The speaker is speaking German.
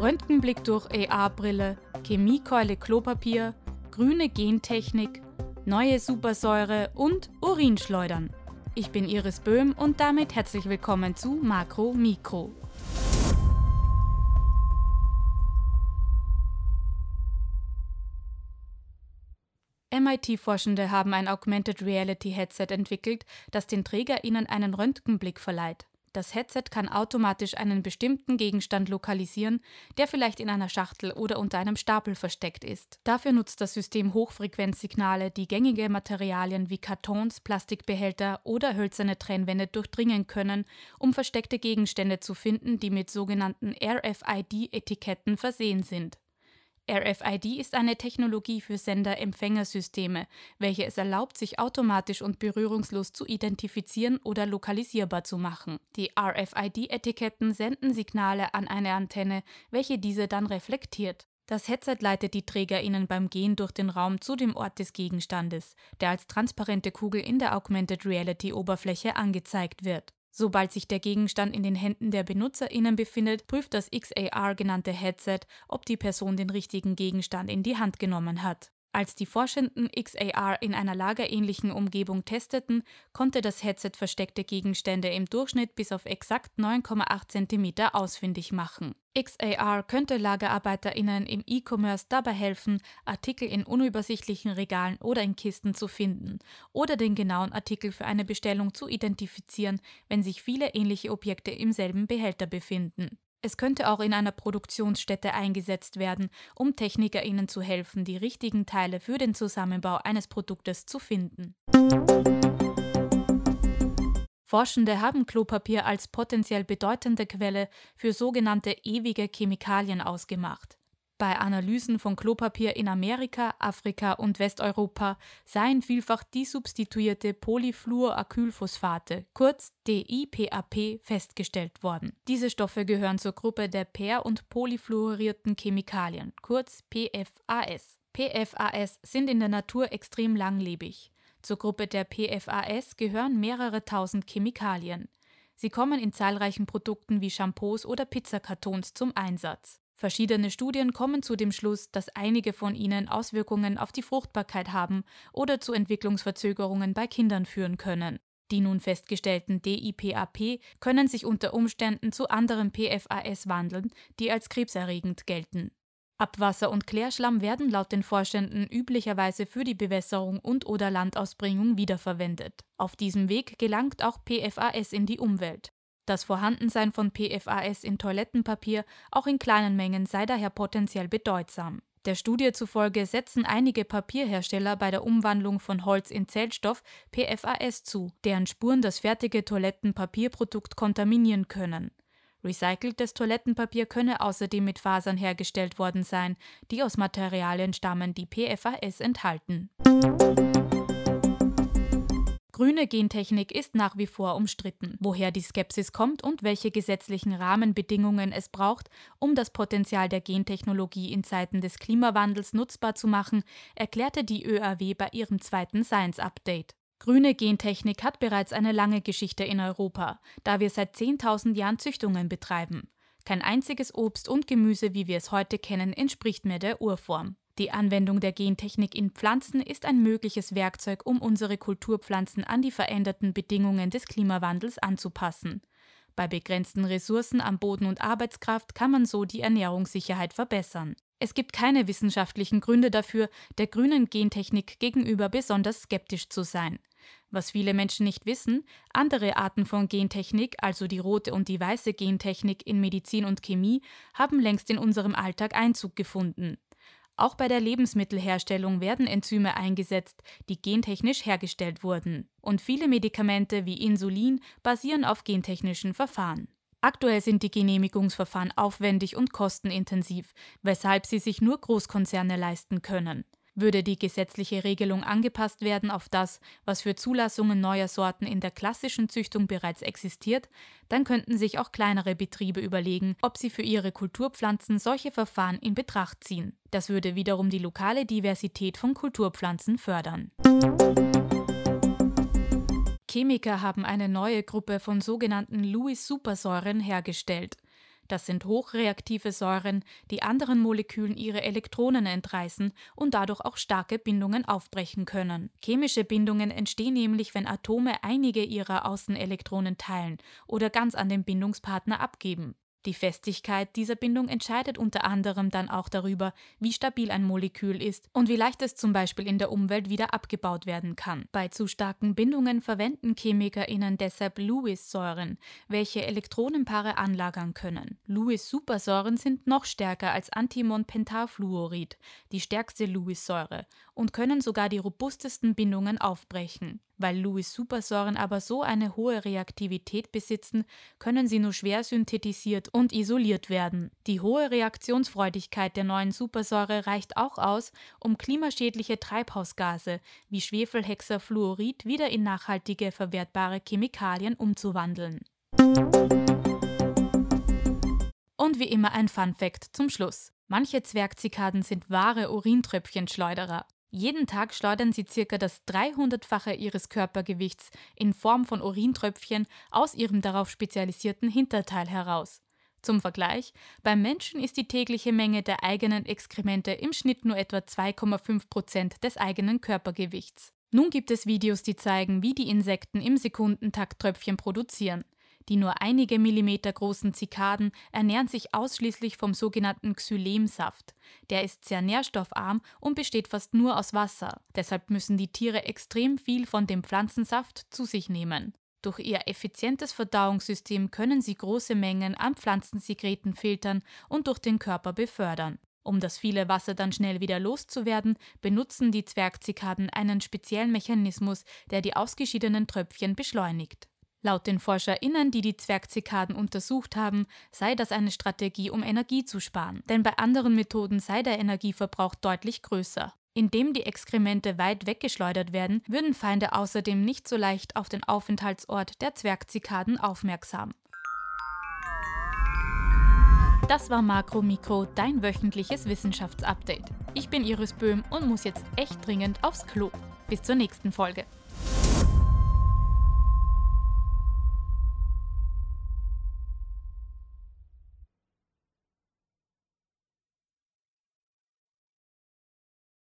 Röntgenblick durch AR-Brille, Chemiekeule Klopapier, grüne Gentechnik, neue Supersäure und Urinschleudern. Ich bin Iris Böhm und damit herzlich willkommen zu Makro Mikro. MIT-Forschende haben ein Augmented Reality Headset entwickelt, das den TrägerInnen einen Röntgenblick verleiht. Das Headset kann automatisch einen bestimmten Gegenstand lokalisieren, der vielleicht in einer Schachtel oder unter einem Stapel versteckt ist. Dafür nutzt das System Hochfrequenzsignale, die gängige Materialien wie Kartons, Plastikbehälter oder hölzerne Trennwände durchdringen können, um versteckte Gegenstände zu finden, die mit sogenannten RFID-Etiketten versehen sind. RFID ist eine Technologie für Sender-Empfängersysteme, welche es erlaubt, sich automatisch und berührungslos zu identifizieren oder lokalisierbar zu machen. Die RFID-Etiketten senden Signale an eine Antenne, welche diese dann reflektiert. Das Headset leitet die TrägerInnen beim Gehen durch den Raum zu dem Ort des Gegenstandes, der als transparente Kugel in der Augmented Reality Oberfläche angezeigt wird. Sobald sich der Gegenstand in den Händen der BenutzerInnen befindet, prüft das XAR genannte Headset, ob die Person den richtigen Gegenstand in die Hand genommen hat. Als die Forschenden XAR in einer lagerähnlichen Umgebung testeten, konnte das Headset versteckte Gegenstände im Durchschnitt bis auf exakt 9,8 cm ausfindig machen. XAR könnte LagerarbeiterInnen im E-Commerce dabei helfen, Artikel in unübersichtlichen Regalen oder in Kisten zu finden oder den genauen Artikel für eine Bestellung zu identifizieren, wenn sich viele ähnliche Objekte im selben Behälter befinden. Es könnte auch in einer Produktionsstätte eingesetzt werden, um TechnikerInnen zu helfen, die richtigen Teile für den Zusammenbau eines Produktes zu finden. Forschende haben Klopapier als potenziell bedeutende Quelle für sogenannte ewige Chemikalien ausgemacht. Bei Analysen von Klopapier in Amerika, Afrika und Westeuropa seien vielfach disubstituierte Polyfluoracylphosphate, kurz DIPAP, festgestellt worden. Diese Stoffe gehören zur Gruppe der per- und polyfluorierten Chemikalien, kurz PFAS. PFAS sind in der Natur extrem langlebig. Zur Gruppe der PFAS gehören mehrere tausend Chemikalien. Sie kommen in zahlreichen Produkten wie Shampoos oder Pizzakartons zum Einsatz. Verschiedene Studien kommen zu dem Schluss, dass einige von ihnen Auswirkungen auf die Fruchtbarkeit haben oder zu Entwicklungsverzögerungen bei Kindern führen können. Die nun festgestellten DIPAP können sich unter Umständen zu anderen PFAS wandeln, die als krebserregend gelten. Abwasser und Klärschlamm werden laut den Forschenden üblicherweise für die Bewässerung und/oder Landausbringung wiederverwendet. Auf diesem Weg gelangt auch PFAS in die Umwelt. Das Vorhandensein von PFAS in Toilettenpapier auch in kleinen Mengen sei daher potenziell bedeutsam. Der Studie zufolge setzen einige Papierhersteller bei der Umwandlung von Holz in Zellstoff PFAS zu, deren Spuren das fertige Toilettenpapierprodukt kontaminieren können. Recyceltes Toilettenpapier könne außerdem mit Fasern hergestellt worden sein, die aus Materialien stammen, die PFAS enthalten. Grüne Gentechnik ist nach wie vor umstritten. Woher die Skepsis kommt und welche gesetzlichen Rahmenbedingungen es braucht, um das Potenzial der Gentechnologie in Zeiten des Klimawandels nutzbar zu machen, erklärte die ÖAW bei ihrem zweiten Science Update. Grüne Gentechnik hat bereits eine lange Geschichte in Europa, da wir seit 10.000 Jahren Züchtungen betreiben. Kein einziges Obst und Gemüse, wie wir es heute kennen, entspricht mehr der Urform. Die Anwendung der Gentechnik in Pflanzen ist ein mögliches Werkzeug, um unsere Kulturpflanzen an die veränderten Bedingungen des Klimawandels anzupassen. Bei begrenzten Ressourcen am Boden und Arbeitskraft kann man so die Ernährungssicherheit verbessern. Es gibt keine wissenschaftlichen Gründe dafür, der grünen Gentechnik gegenüber besonders skeptisch zu sein. Was viele Menschen nicht wissen, andere Arten von Gentechnik, also die rote und die weiße Gentechnik in Medizin und Chemie, haben längst in unserem Alltag Einzug gefunden. Auch bei der Lebensmittelherstellung werden Enzyme eingesetzt, die gentechnisch hergestellt wurden. Und viele Medikamente wie Insulin basieren auf gentechnischen Verfahren. Aktuell sind die Genehmigungsverfahren aufwendig und kostenintensiv, weshalb sie sich nur Großkonzerne leisten können. Würde die gesetzliche Regelung angepasst werden auf das, was für Zulassungen neuer Sorten in der klassischen Züchtung bereits existiert, dann könnten sich auch kleinere Betriebe überlegen, ob sie für ihre Kulturpflanzen solche Verfahren in Betracht ziehen. Das würde wiederum die lokale Diversität von Kulturpflanzen fördern. Chemiker haben eine neue Gruppe von sogenannten Lewis-Supersäuren hergestellt. Das sind hochreaktive Säuren, die anderen Molekülen ihre Elektronen entreißen und dadurch auch starke Bindungen aufbrechen können. Chemische Bindungen entstehen nämlich, wenn Atome einige ihrer Außenelektronen teilen oder ganz an den Bindungspartner abgeben. Die Festigkeit dieser Bindung entscheidet unter anderem dann auch darüber, wie stabil ein Molekül ist und wie leicht es zum Beispiel in der Umwelt wieder abgebaut werden kann. Bei zu starken Bindungen verwenden ChemikerInnen deshalb Lewis-Säuren, welche Elektronenpaare anlagern können. Lewis-Supersäuren sind noch stärker als Antimon-Pentafluorid, die stärkste Lewis-Säure, und können sogar die robustesten Bindungen aufbrechen. Weil Lewis-Supersäuren aber so eine hohe Reaktivität besitzen, können sie nur schwer synthetisiert und isoliert werden. Die hohe Reaktionsfreudigkeit der neuen Supersäure reicht auch aus, um klimaschädliche Treibhausgase wie Schwefelhexafluorid wieder in nachhaltige verwertbare Chemikalien umzuwandeln. Und wie immer ein Fun Fact zum Schluss. Manche Zwergzikaden sind wahre Urintröpfchenschleuderer. Jeden Tag schleudern sie circa das 300-fache ihres Körpergewichts in Form von Urintröpfchen aus ihrem darauf spezialisierten Hinterteil heraus. Zum Vergleich, beim Menschen ist die tägliche Menge der eigenen Exkremente im Schnitt nur etwa 2,5 Prozent des eigenen Körpergewichts. Nun gibt es Videos, die zeigen, wie die Insekten im Sekundentakt Tröpfchen produzieren. Die nur einige Millimeter großen Zikaden ernähren sich ausschließlich vom sogenannten Xylemsaft. Der ist sehr nährstoffarm und besteht fast nur aus Wasser. Deshalb müssen die Tiere extrem viel von dem Pflanzensaft zu sich nehmen. Durch ihr effizientes Verdauungssystem können sie große Mengen an Pflanzensekreten filtern und durch den Körper befördern. Um das viele Wasser dann schnell wieder loszuwerden, benutzen die Zwergzikaden einen speziellen Mechanismus, der die ausgeschiedenen Tröpfchen beschleunigt. Laut den ForscherInnen, die die Zwergzikaden untersucht haben, sei das eine Strategie, um Energie zu sparen. Denn bei anderen Methoden sei der Energieverbrauch deutlich größer. Indem die Exkremente weit weggeschleudert werden, würden Feinde außerdem nicht so leicht auf den Aufenthaltsort der Zwergzikaden aufmerksam. Das war Makro Mikro, dein wöchentliches Wissenschaftsupdate. Ich bin Iris Böhm und muss jetzt echt dringend aufs Klo. Bis zur nächsten Folge.